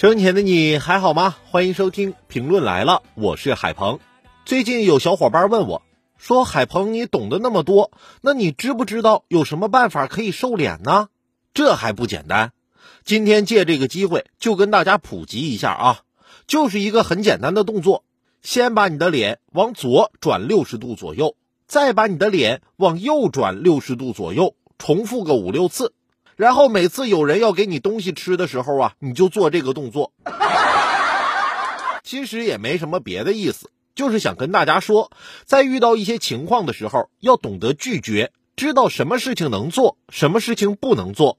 生前的你还好吗？欢迎收听评论来了，我是海鹏。最近有小伙伴问我，说海鹏你懂得那么多，那你知不知道有什么办法可以瘦脸呢？这还不简单。今天借这个机会就跟大家普及一下啊，就是一个很简单的动作，先把你的脸往左转六十度左右，再把你的脸往右转六十度左右，重复个五六次。然后每次有人要给你东西吃的时候啊，你就做这个动作。其实也没什么别的意思，就是想跟大家说，在遇到一些情况的时候，要懂得拒绝，知道什么事情能做，什么事情不能做。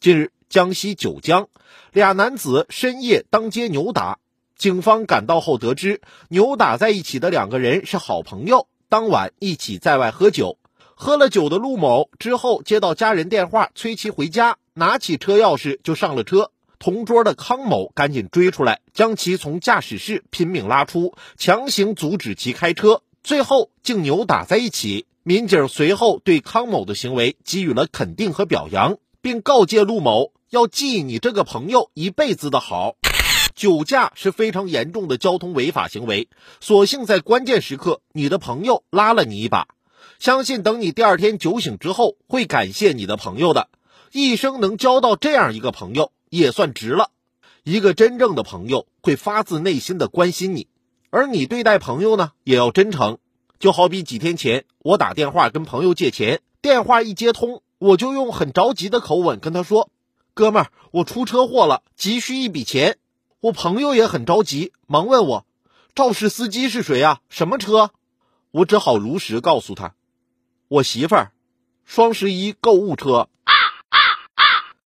近日，江西九江俩男子深夜当街扭打，警方赶到后得知，扭打在一起的两个人是好朋友，当晚一起在外喝酒。喝了酒的陆某之后接到家人电话，催其回家，拿起车钥匙就上了车。同桌的康某赶紧追出来，将其从驾驶室拼命拉出，强行阻止其开车，最后竟扭打在一起。民警随后对康某的行为给予了肯定和表扬，并告诫陆某要记你这个朋友一辈子的好。酒驾是非常严重的交通违法行为，所幸在关键时刻，你的朋友拉了你一把。相信等你第二天酒醒之后，会感谢你的朋友的，一生能交到这样一个朋友也算值了。一个真正的朋友会发自内心的关心你，而你对待朋友呢也要真诚。就好比几天前我打电话跟朋友借钱，电话一接通，我就用很着急的口吻跟他说：“哥们儿，我出车祸了，急需一笔钱。”我朋友也很着急，忙问我：“肇事司机是谁啊？什么车？”我只好如实告诉他。我媳妇儿，双十一购物车。